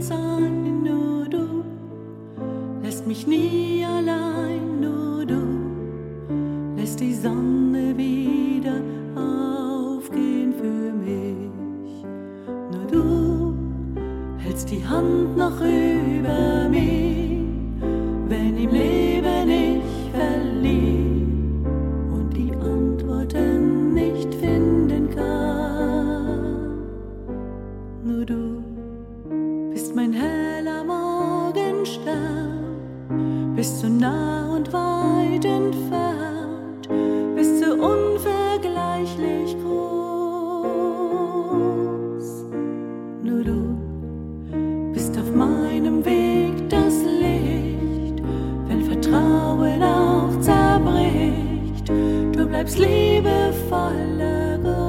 Sein, nur du lässt mich nie allein, nur du lässt die Sonne wieder aufgehen für mich. Nur du hältst die Hand noch über mich, wenn im Leben ich verliere. du. bist du nah und weit entfernt, bist du unvergleichlich groß. Nur du bist auf meinem Weg das Licht, wenn Vertrauen auch zerbricht, du bleibst liebevoller Gott.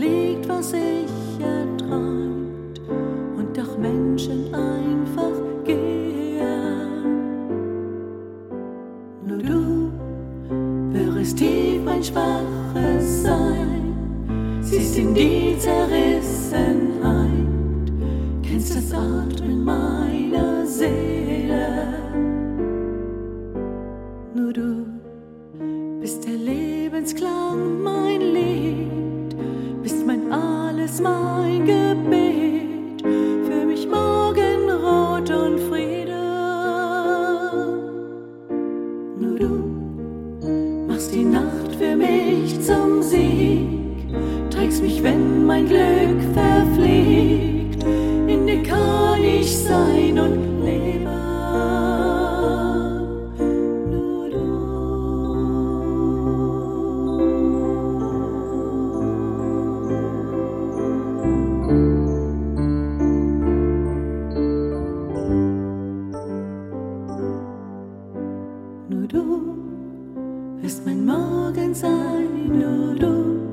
liegt, was ich erträumt und doch Menschen einfach gehen. Nur du berührst tief mein schwaches Sein, siehst in die Zerrissenheit, kennst das Atmen meiner Seele. Nur du bist der Lebensklang, mein Leben mein Gebet für mich Morgenrot und Friede. Nur du machst die Nacht für mich zum Sieg, trägst mich, wenn mein Glück verfliegt. In dir kann ich sein und du wirst mein Morgen sein, nur du.